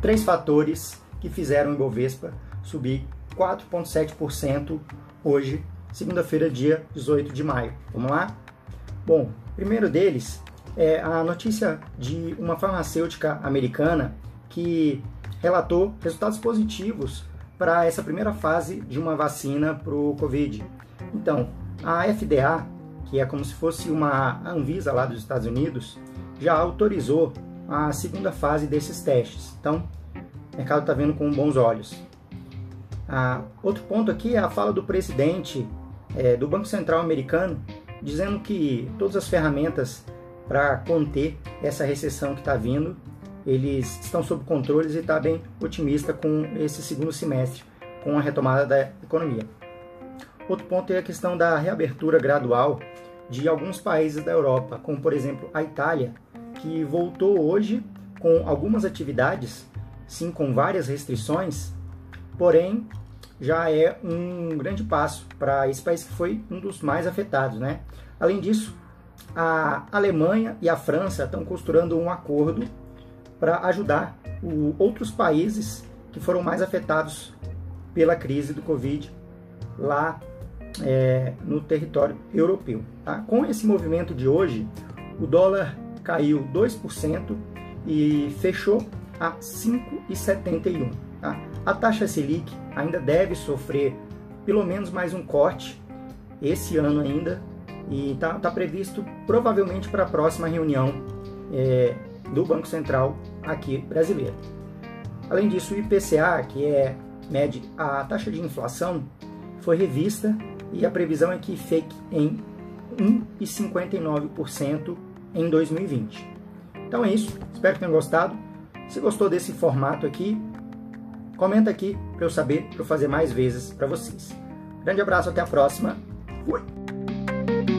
três fatores que fizeram o Ibovespa subir 4,7% hoje, segunda-feira, dia 18 de maio. Vamos lá? Bom, primeiro deles é a notícia de uma farmacêutica americana que relatou resultados positivos para essa primeira fase de uma vacina para o Covid. Então, a FDA, que é como se fosse uma Anvisa lá dos Estados Unidos, já autorizou a segunda fase desses testes. Então, o mercado está vendo com bons olhos. Ah, outro ponto aqui é a fala do presidente é, do Banco Central americano, dizendo que todas as ferramentas para conter essa recessão que está vindo, eles estão sob controle e está bem otimista com esse segundo semestre, com a retomada da economia. Outro ponto é a questão da reabertura gradual de alguns países da Europa, como por exemplo a Itália, que voltou hoje com algumas atividades, sim, com várias restrições, porém já é um grande passo para esse país que foi um dos mais afetados, né? Além disso, a Alemanha e a França estão costurando um acordo para ajudar o, outros países que foram mais afetados pela crise do Covid lá é, no território europeu. Tá? Com esse movimento de hoje, o dólar caiu 2% e fechou a 5,71. Tá? A taxa Selic ainda deve sofrer pelo menos mais um corte esse ano ainda e está tá previsto provavelmente para a próxima reunião é, do Banco Central aqui brasileiro. Além disso, o IPCA, que é mede a taxa de inflação, foi revista e a previsão é que fique em 1,59% em 2020. Então é isso, espero que tenham gostado. Se gostou desse formato aqui, comenta aqui para eu saber, para eu fazer mais vezes para vocês. Grande abraço, até a próxima. Fui!